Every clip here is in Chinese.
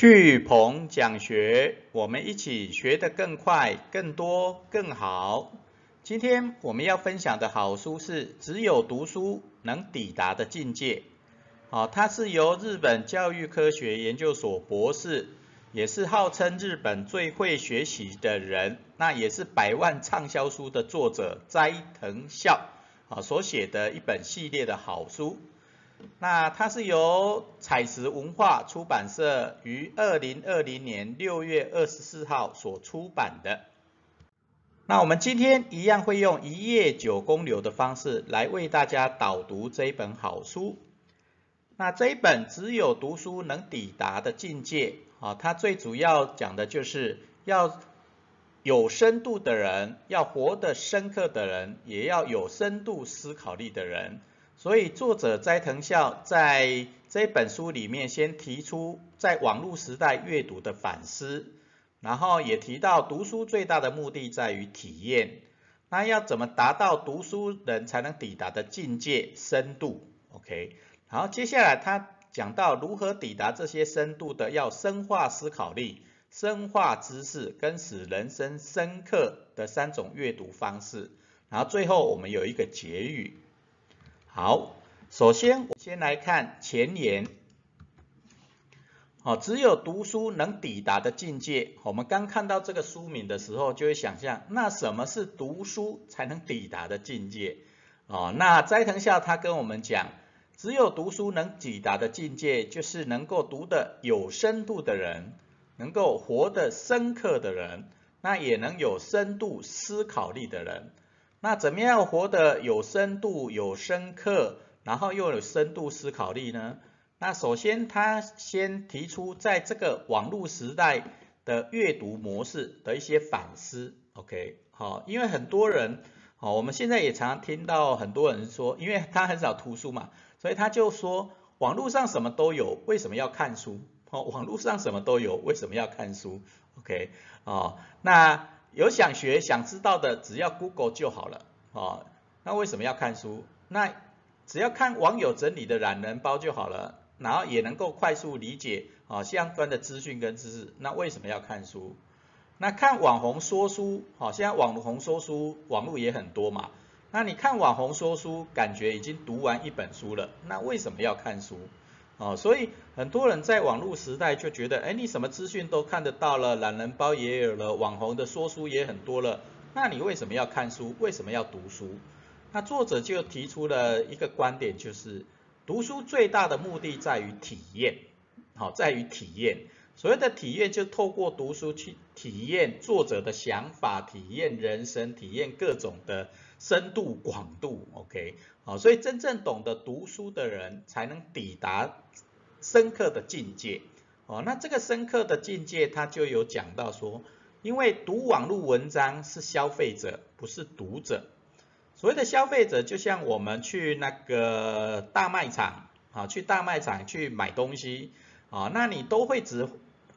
巨鹏讲学，我们一起学得更快、更多、更好。今天我们要分享的好书是《只有读书能抵达的境界》。好，它是由日本教育科学研究所博士，也是号称日本最会学习的人，那也是百万畅销书的作者斋藤孝啊所写的一本系列的好书。那它是由彩石文化出版社于二零二零年六月二十四号所出版的。那我们今天一样会用一页九公流的方式来为大家导读这一本好书。那这一本只有读书能抵达的境界，啊，它最主要讲的就是要有深度的人，要活得深刻的人，也要有深度思考力的人。所以作者斋藤孝在这本书里面先提出在网络时代阅读的反思，然后也提到读书最大的目的在于体验，那要怎么达到读书人才能抵达的境界深度？OK，然后接下来他讲到如何抵达这些深度的，要深化思考力、深化知识跟使人生深刻的三种阅读方式，然后最后我们有一个结语。好，首先我先来看前言。好，只有读书能抵达的境界。我们刚看到这个书名的时候，就会想象，那什么是读书才能抵达的境界？哦，那斋藤孝他跟我们讲，只有读书能抵达的境界，就是能够读得有深度的人，能够活得深刻的人，那也能有深度思考力的人。那怎么样活得有深度、有深刻，然后又有深度思考力呢？那首先他先提出在这个网络时代的阅读模式的一些反思。OK，好，因为很多人，好，我们现在也常听到很多人说，因为他很少图书嘛，所以他就说网络上什么都有，为什么要看书？哦，网络上什么都有，为什么要看书？OK，哦，那。有想学、想知道的，只要 Google 就好了，哦，那为什么要看书？那只要看网友整理的懒人包就好了，然后也能够快速理解啊相关的资讯跟知识。那为什么要看书？那看网红说书，好，现在网红说书网络也很多嘛。那你看网红说书，感觉已经读完一本书了，那为什么要看书？哦，所以很多人在网络时代就觉得，哎，你什么资讯都看得到了，懒人包也有了，网红的说书也很多了，那你为什么要看书？为什么要读书？那作者就提出了一个观点，就是读书最大的目的在于体验，好，在于体验。所谓的体验，就透过读书去体验作者的想法，体验人生，体验各种的。深度广度，OK，好，所以真正懂得读书的人才能抵达深刻的境界，哦，那这个深刻的境界，他就有讲到说，因为读网络文章是消费者，不是读者。所谓的消费者，就像我们去那个大卖场，啊，去大卖场去买东西，啊，那你都会只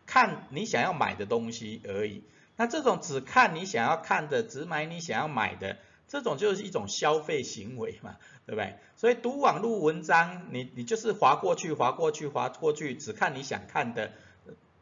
看你想要买的东西而已。那这种只看你想要看的，只买你想要买的。这种就是一种消费行为嘛，对不对？所以读网络文章，你你就是划过去，划过去，划过去，只看你想看的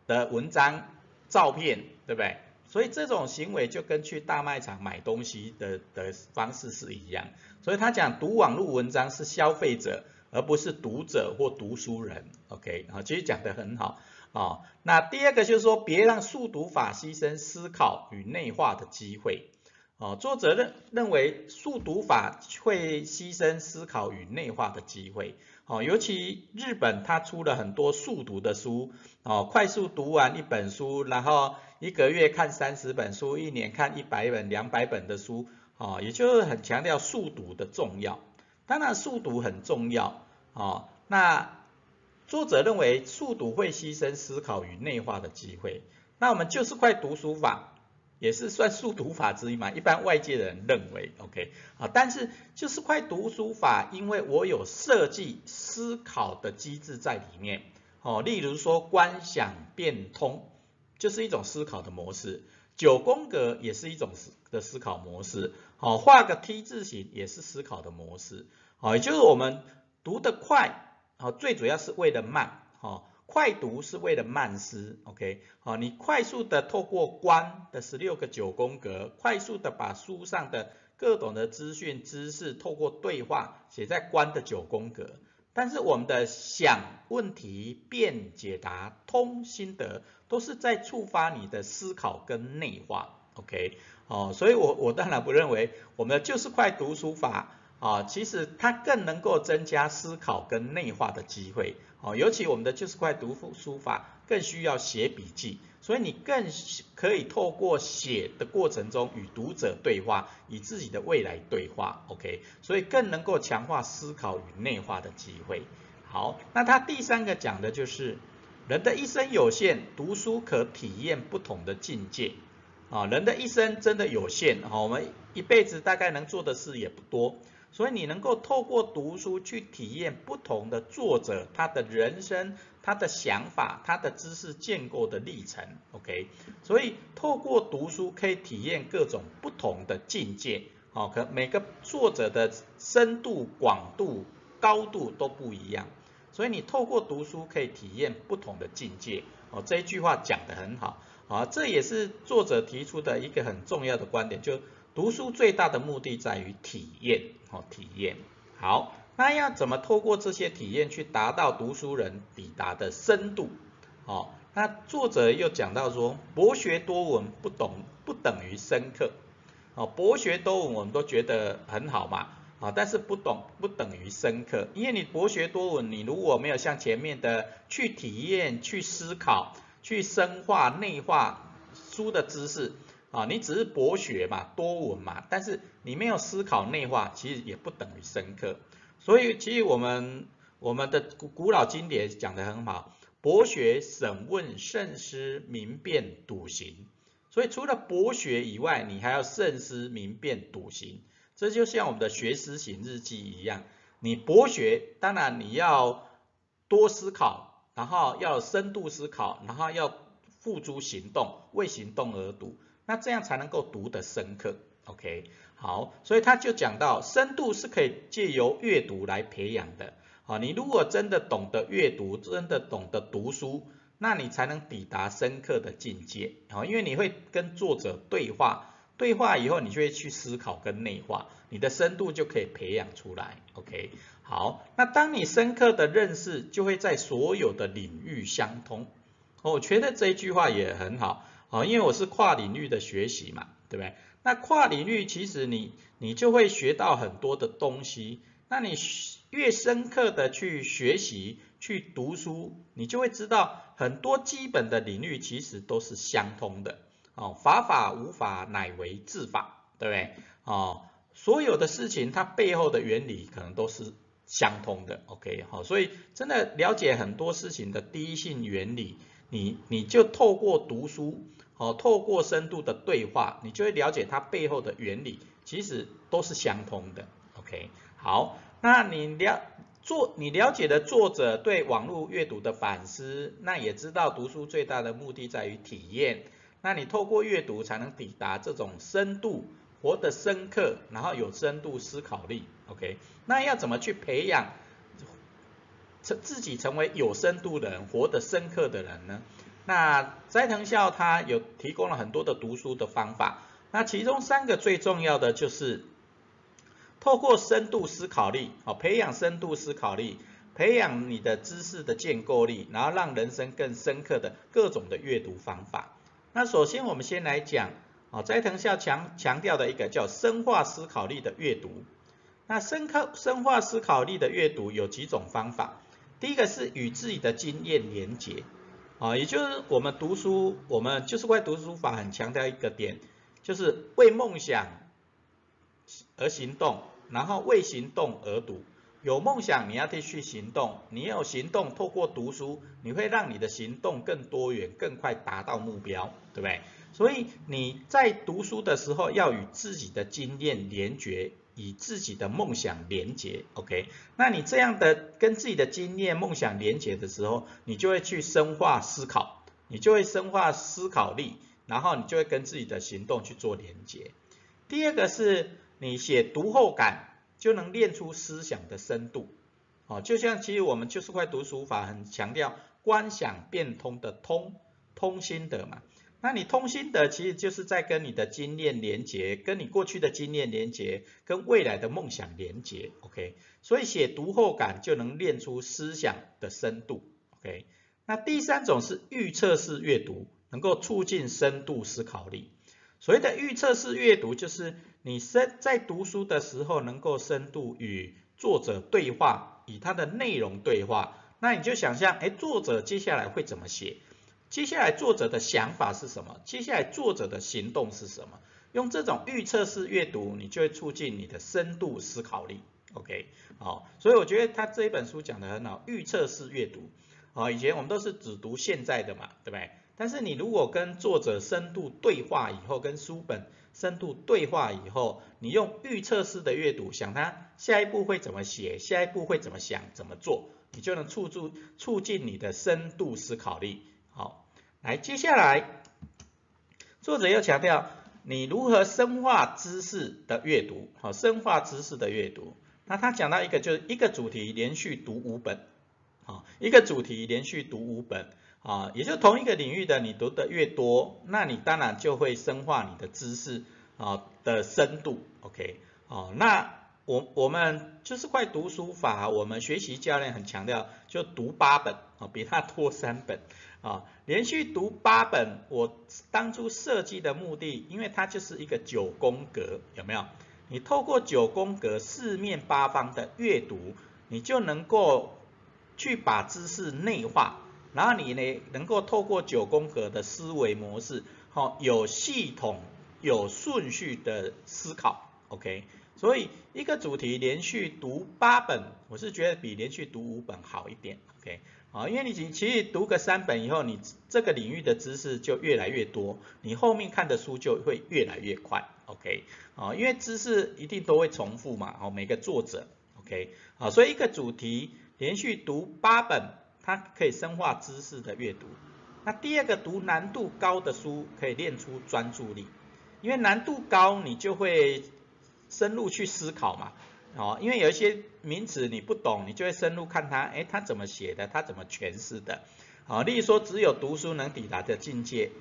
的文章、照片，对不对？所以这种行为就跟去大卖场买东西的的方式是一样。所以他讲读网络文章是消费者，而不是读者或读书人。OK，啊，其实讲得很好啊。那第二个就是说，别让速读法牺牲思考与内化的机会。哦，作者认认为速读法会牺牲思考与内化的机会。哦，尤其日本它出了很多速读的书，哦，快速读完一本书，然后一个月看三十本书，一年看一百本、两百本的书，哦，也就是很强调速读的重要。当然，速读很重要。哦，那作者认为速读会牺牲思考与内化的机会。那我们就是快读书法。也是算速读法之一嘛，一般外界人认为，OK，啊，但是就是快读书法，因为我有设计思考的机制在里面，哦，例如说观想变通，就是一种思考的模式，九宫格也是一种思的思考模式，好，画个 T 字形也是思考的模式，好，也就是我们读得快，好，最主要是为了慢，好。快读是为了慢思，OK，好，你快速的透过观的十六个九宫格，快速的把书上的各种的资讯知识透过对话写在观的九宫格。但是我们的想问题、辩解答、通心得，都是在触发你的思考跟内化，OK，哦，所以我我当然不认为我们就是快读书法。啊，其实它更能够增加思考跟内化的机会。哦，尤其我们的就是快读书法更需要写笔记，所以你更可以透过写的过程中与读者对话，与自己的未来对话。OK，所以更能够强化思考与内化的机会。好，那它第三个讲的就是人的一生有限，读书可体验不同的境界。啊，人的一生真的有限，哈，我们一辈子大概能做的事也不多。所以你能够透过读书去体验不同的作者他的人生、他的想法、他的知识建构的历程，OK？所以透过读书可以体验各种不同的境界，好，可每个作者的深度、广度、高度都不一样，所以你透过读书可以体验不同的境界，哦，这一句话讲得很好，啊，这也是作者提出的一个很重要的观点，就。读书最大的目的在于体验，哦，体验。好，那要怎么透过这些体验去达到读书人抵达的深度？哦，那作者又讲到说，博学多闻不懂不等于深刻。哦，博学多闻我们都觉得很好嘛，啊，但是不懂不等于深刻，因为你博学多闻，你如果没有像前面的去体验、去思考、去深化内化书的知识。啊，你只是博学嘛，多闻嘛，但是你没有思考内化，其实也不等于深刻。所以其实我们我们的古古老经典讲得很好，博学、审问、慎思、明辨、笃行。所以除了博学以外，你还要慎思、明辨、笃行。这就像我们的学思行日记一样，你博学，当然你要多思考，然后要深度思考，然后要付诸行动，为行动而读。那这样才能够读得深刻，OK？好，所以他就讲到深度是可以借由阅读来培养的。好，你如果真的懂得阅读，真的懂得读书，那你才能抵达深刻的境界。好，因为你会跟作者对话，对话以后你就会去思考跟内化，你的深度就可以培养出来，OK？好，那当你深刻的认识，就会在所有的领域相通。我觉得这一句话也很好。哦，因为我是跨领域的学习嘛，对不对？那跨领域其实你你就会学到很多的东西。那你越深刻的去学习、去读书，你就会知道很多基本的领域其实都是相通的。哦，法法无法乃为治法，对不对？哦，所有的事情它背后的原理可能都是相通的。OK，好，所以真的了解很多事情的第一性原理。你你就透过读书，哦，透过深度的对话，你就会了解它背后的原理，其实都是相通的。OK，好，那你了作你了解的作者对网络阅读的反思，那也知道读书最大的目的在于体验，那你透过阅读才能抵达这种深度，活得深刻，然后有深度思考力。OK，那要怎么去培养？成自己成为有深度的人，活得深刻的人呢？那斋藤孝他有提供了很多的读书的方法，那其中三个最重要的就是透过深度思考力，哦，培养深度思考力，培养你的知识的建构力，然后让人生更深刻的各种的阅读方法。那首先我们先来讲，哦，斋藤孝强强调的一个叫深化思考力的阅读。那深刻深化思考力的阅读有几种方法。第一个是与自己的经验连结，啊，也就是我们读书，我们就是怪读书法很强调一个点，就是为梦想而行动，然后为行动而读。有梦想你要继续行动，你有行动，透过读书，你会让你的行动更多元，更快达到目标，对不对？所以你在读书的时候要与自己的经验连结。以自己的梦想连接，OK？那你这样的跟自己的经验、梦想连接的时候，你就会去深化思考，你就会深化思考力，然后你就会跟自己的行动去做连接。第二个是你写读后感，就能练出思想的深度。哦，就像其实我们就是块读书法很强调观想变通的通，通心得嘛。那你通心得其实就是在跟你的经验连接，跟你过去的经验连接，跟未来的梦想连接，OK。所以写读后感就能练出思想的深度，OK。那第三种是预测式阅读，能够促进深度思考力。所谓的预测式阅读，就是你深在读书的时候能够深度与作者对话，以他的内容对话。那你就想象，哎，作者接下来会怎么写？接下来作者的想法是什么？接下来作者的行动是什么？用这种预测式阅读，你就会促进你的深度思考力。OK，好，所以我觉得他这一本书讲的很好，预测式阅读。啊，以前我们都是只读现在的嘛，对不对？但是你如果跟作者深度对话以后，跟书本深度对话以后，你用预测式的阅读，想他下一步会怎么写，下一步会怎么想，怎么做，你就能促助促进你的深度思考力。好，来接下来，作者又强调你如何深化知识的阅读，好，深化知识的阅读。那他讲到一个就是一个主题连续读五本，好，一个主题连续读五本，啊，也就同一个领域的你读的越多，那你当然就会深化你的知识啊的深度，OK，哦，那。我我们就是快读书法，我们学习教练很强调，就读八本啊，比他多三本啊，连续读八本。我当初设计的目的，因为它就是一个九宫格，有没有？你透过九宫格四面八方的阅读，你就能够去把知识内化，然后你呢能够透过九宫格的思维模式，好有系统、有顺序的思考，OK。所以一个主题连续读八本，我是觉得比连续读五本好一点，OK，啊，因为你其实读个三本以后，你这个领域的知识就越来越多，你后面看的书就会越来越快，OK，啊，因为知识一定都会重复嘛，哦，每个作者，OK，好，所以一个主题连续读八本，它可以深化知识的阅读。那第二个读难度高的书，可以练出专注力，因为难度高，你就会。深入去思考嘛，哦，因为有一些名词你不懂，你就会深入看它，哎，它怎么写的，它怎么诠释的，啊，例如说只有读书能抵达的境界，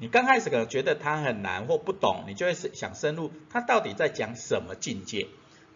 你刚开始可能觉得它很难或不懂，你就会想深入，它到底在讲什么境界，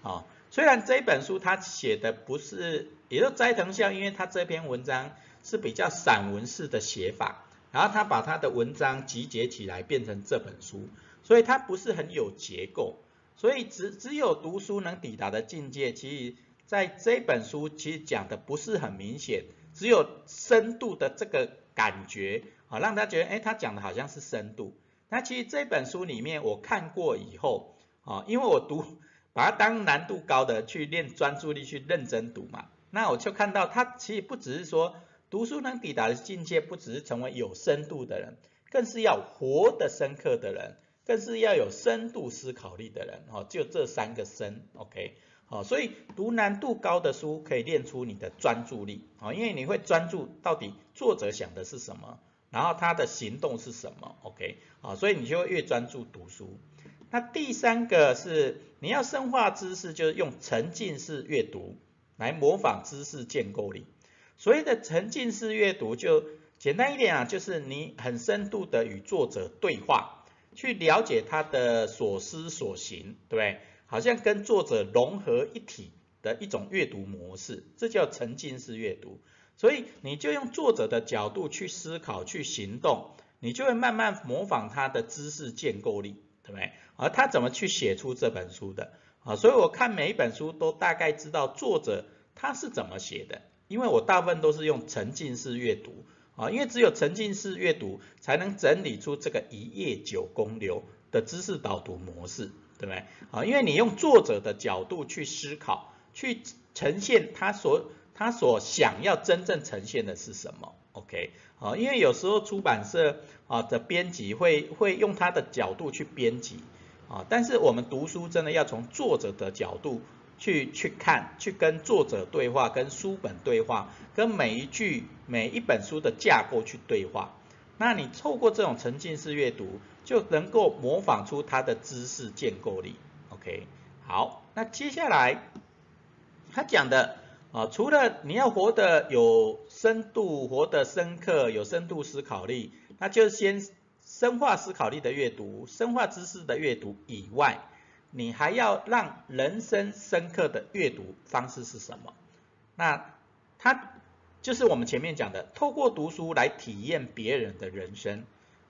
啊，虽然这本书它写的不是，也就斋藤孝，因为他这篇文章是比较散文式的写法，然后他把他的文章集结起来变成这本书，所以它不是很有结构。所以只只有读书能抵达的境界，其实在这本书其实讲的不是很明显，只有深度的这个感觉啊，让他觉得哎，他讲的好像是深度。那其实这本书里面我看过以后啊，因为我读把它当难度高的去练专注力去认真读嘛，那我就看到他其实不只是说读书能抵达的境界，不只是成为有深度的人，更是要活得深刻的人。更是要有深度思考力的人，哦，就这三个深，OK，好，所以读难度高的书可以练出你的专注力，啊，因为你会专注到底作者想的是什么，然后他的行动是什么，OK，好，所以你就会越专注读书。那第三个是你要深化知识，就是用沉浸式阅读来模仿知识建构力。所谓的沉浸式阅读，就简单一点啊，就是你很深度的与作者对话。去了解他的所思所行，对不对？好像跟作者融合一体的一种阅读模式，这叫沉浸式阅读。所以你就用作者的角度去思考、去行动，你就会慢慢模仿他的知识建构力，对不对？而他怎么去写出这本书的？啊，所以我看每一本书都大概知道作者他是怎么写的，因为我大部分都是用沉浸式阅读。啊，因为只有沉浸式阅读，才能整理出这个一页九公流的知识导读模式，对不对？啊，因为你用作者的角度去思考，去呈现他所他所想要真正呈现的是什么？OK，啊，因为有时候出版社啊的编辑会会用他的角度去编辑，啊，但是我们读书真的要从作者的角度。去去看，去跟作者对话，跟书本对话，跟每一句每一本书的架构去对话。那你透过这种沉浸式阅读，就能够模仿出他的知识建构力。OK，好，那接下来他讲的啊，除了你要活得有深度、活得深刻、有深度思考力，那就先深化思考力的阅读、深化知识的阅读以外，你还要让人生深刻的阅读方式是什么？那它就是我们前面讲的，透过读书来体验别人的人生，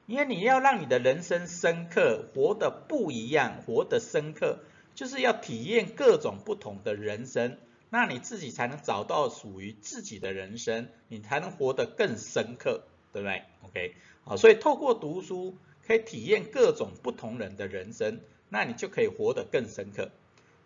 因为你要让你的人生深刻，活得不一样，活得深刻，就是要体验各种不同的人生。那你自己才能找到属于自己的人生，你才能活得更深刻，对不对？OK，好，所以透过读书可以体验各种不同人的人生，那你就可以活得更深刻。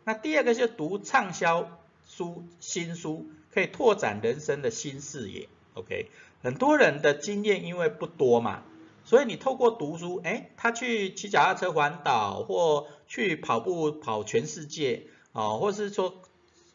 那第二个是读畅销书、新书，可以拓展人生的新视野。OK，很多人的经验因为不多嘛，所以你透过读书，哎，他去骑脚踏车环岛，或去跑步跑全世界，哦，或是说。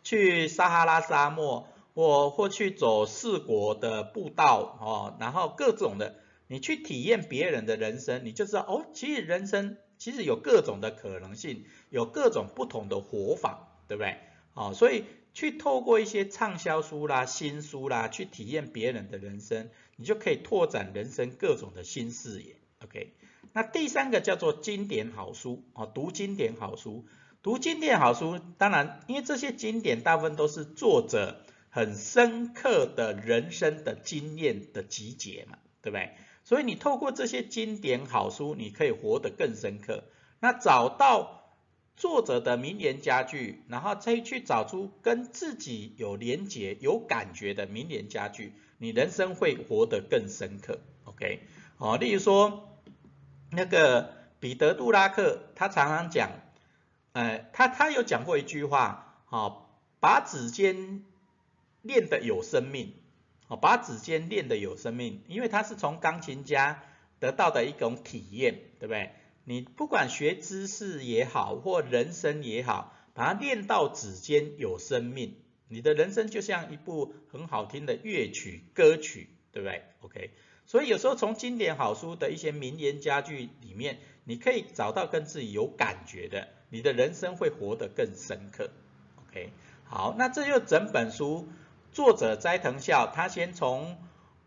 去撒哈拉沙漠，或或去走四国的步道，哦，然后各种的，你去体验别人的人生，你就知道，哦，其实人生其实有各种的可能性，有各种不同的活法，对不对？哦，所以去透过一些畅销书啦、新书啦，去体验别人的人生，你就可以拓展人生各种的新视野。OK，那第三个叫做经典好书，哦，读经典好书。读经典好书，当然，因为这些经典大部分都是作者很深刻的人生的经验的集结嘛，对不对？所以你透过这些经典好书，你可以活得更深刻。那找到作者的名言佳句，然后再去找出跟自己有连结、有感觉的名言佳句，你人生会活得更深刻。OK，好，例如说那个彼得·杜拉克，他常常讲。呃，他他有讲过一句话，好，把指尖练得有生命，把指尖练得有生命，因为他是从钢琴家得到的一种体验，对不对？你不管学知识也好，或人生也好，把它练到指尖有生命，你的人生就像一部很好听的乐曲歌曲，对不对？OK，所以有时候从经典好书的一些名言佳句里面，你可以找到跟自己有感觉的。你的人生会活得更深刻，OK，好，那这就整本书作者斋藤孝，他先从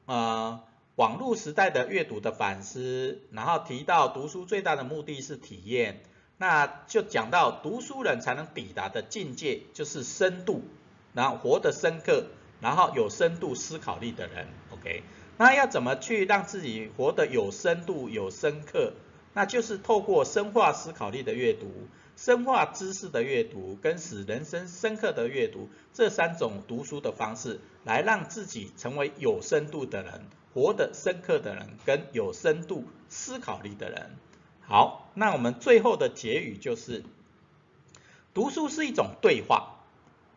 呃网络时代的阅读的反思，然后提到读书最大的目的是体验，那就讲到读书人才能抵达的境界就是深度，然后活得深刻，然后有深度思考力的人，OK，那要怎么去让自己活得有深度、有深刻？那就是透过深化思考力的阅读。深化知识的阅读跟使人生深刻的阅读这三种读书的方式，来让自己成为有深度的人，活得深刻的人，跟有深度思考力的人。好，那我们最后的结语就是，读书是一种对话，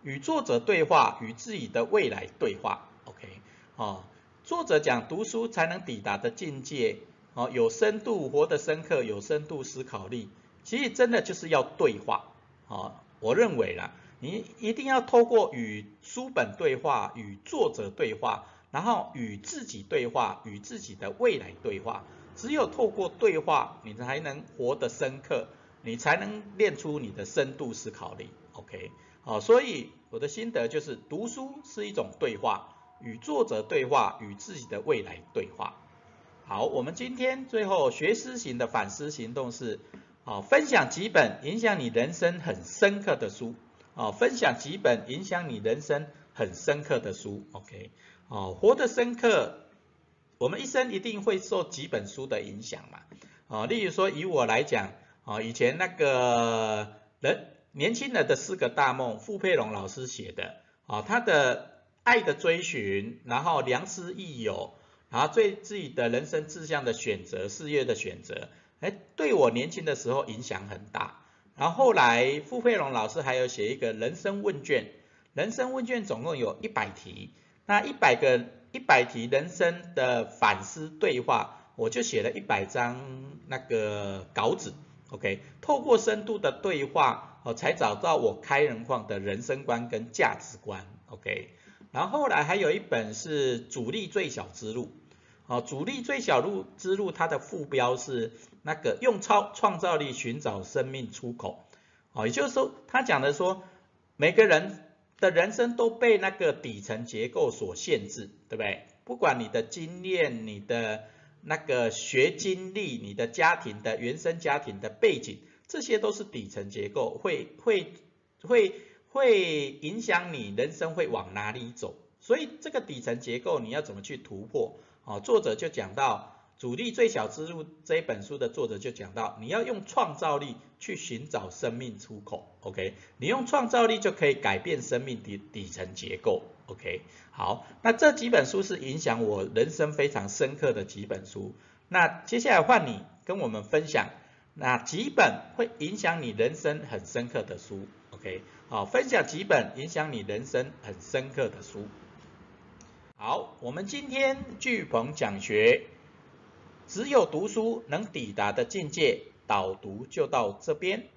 与作者对话，与自己的未来对话。OK，哦，作者讲读书才能抵达的境界，哦，有深度，活得深刻，有深度思考力。其实真的就是要对话，啊，我认为啦，你一定要透过与书本对话，与作者对话，然后与自己对话，与自己的未来对话。只有透过对话，你才能活得深刻，你才能练出你的深度思考力。OK，好，所以我的心得就是，读书是一种对话，与作者对话，与自己的未来对话。好，我们今天最后学思型的反思行动是。好，分享几本影响你人生很深刻的书。哦，分享几本影响你人生很深刻的书。OK，哦，活得深刻，我们一生一定会受几本书的影响嘛。哦，例如说以我来讲，哦，以前那个人年轻人的四个大梦，傅佩荣老师写的，哦，他的爱的追寻，然后良师益友，然后对自己的人生志向的选择，事业的选择。哎，对我年轻的时候影响很大。然后后来傅佩荣老师还有写一个人生问卷，人生问卷总共有一百题，那一百个一百题人生的反思对话，我就写了一百张那个稿纸。OK，透过深度的对话，我才找到我开人矿的人生观跟价值观。OK，然后后来还有一本是阻力最小之路。哦，阻力最小路之路，它的副标是那个用超创造力寻找生命出口。哦，也就是说，他讲的说，每个人的人生都被那个底层结构所限制，对不对？不管你的经验、你的那个学经历、你的家庭的原生家庭的背景，这些都是底层结构，会会会会影响你人生会往哪里走。所以这个底层结构你要怎么去突破？哦，作者就讲到。主力最小之路这本书的作者就讲到，你要用创造力去寻找生命出口，OK？你用创造力就可以改变生命底底层结构，OK？好，那这几本书是影响我人生非常深刻的几本书。那接下来换你跟我们分享哪几本会影响你人生很深刻的书，OK？好，分享几本影响你人生很深刻的书。好，我们今天巨鹏讲学。只有读书能抵达的境界，导读就到这边。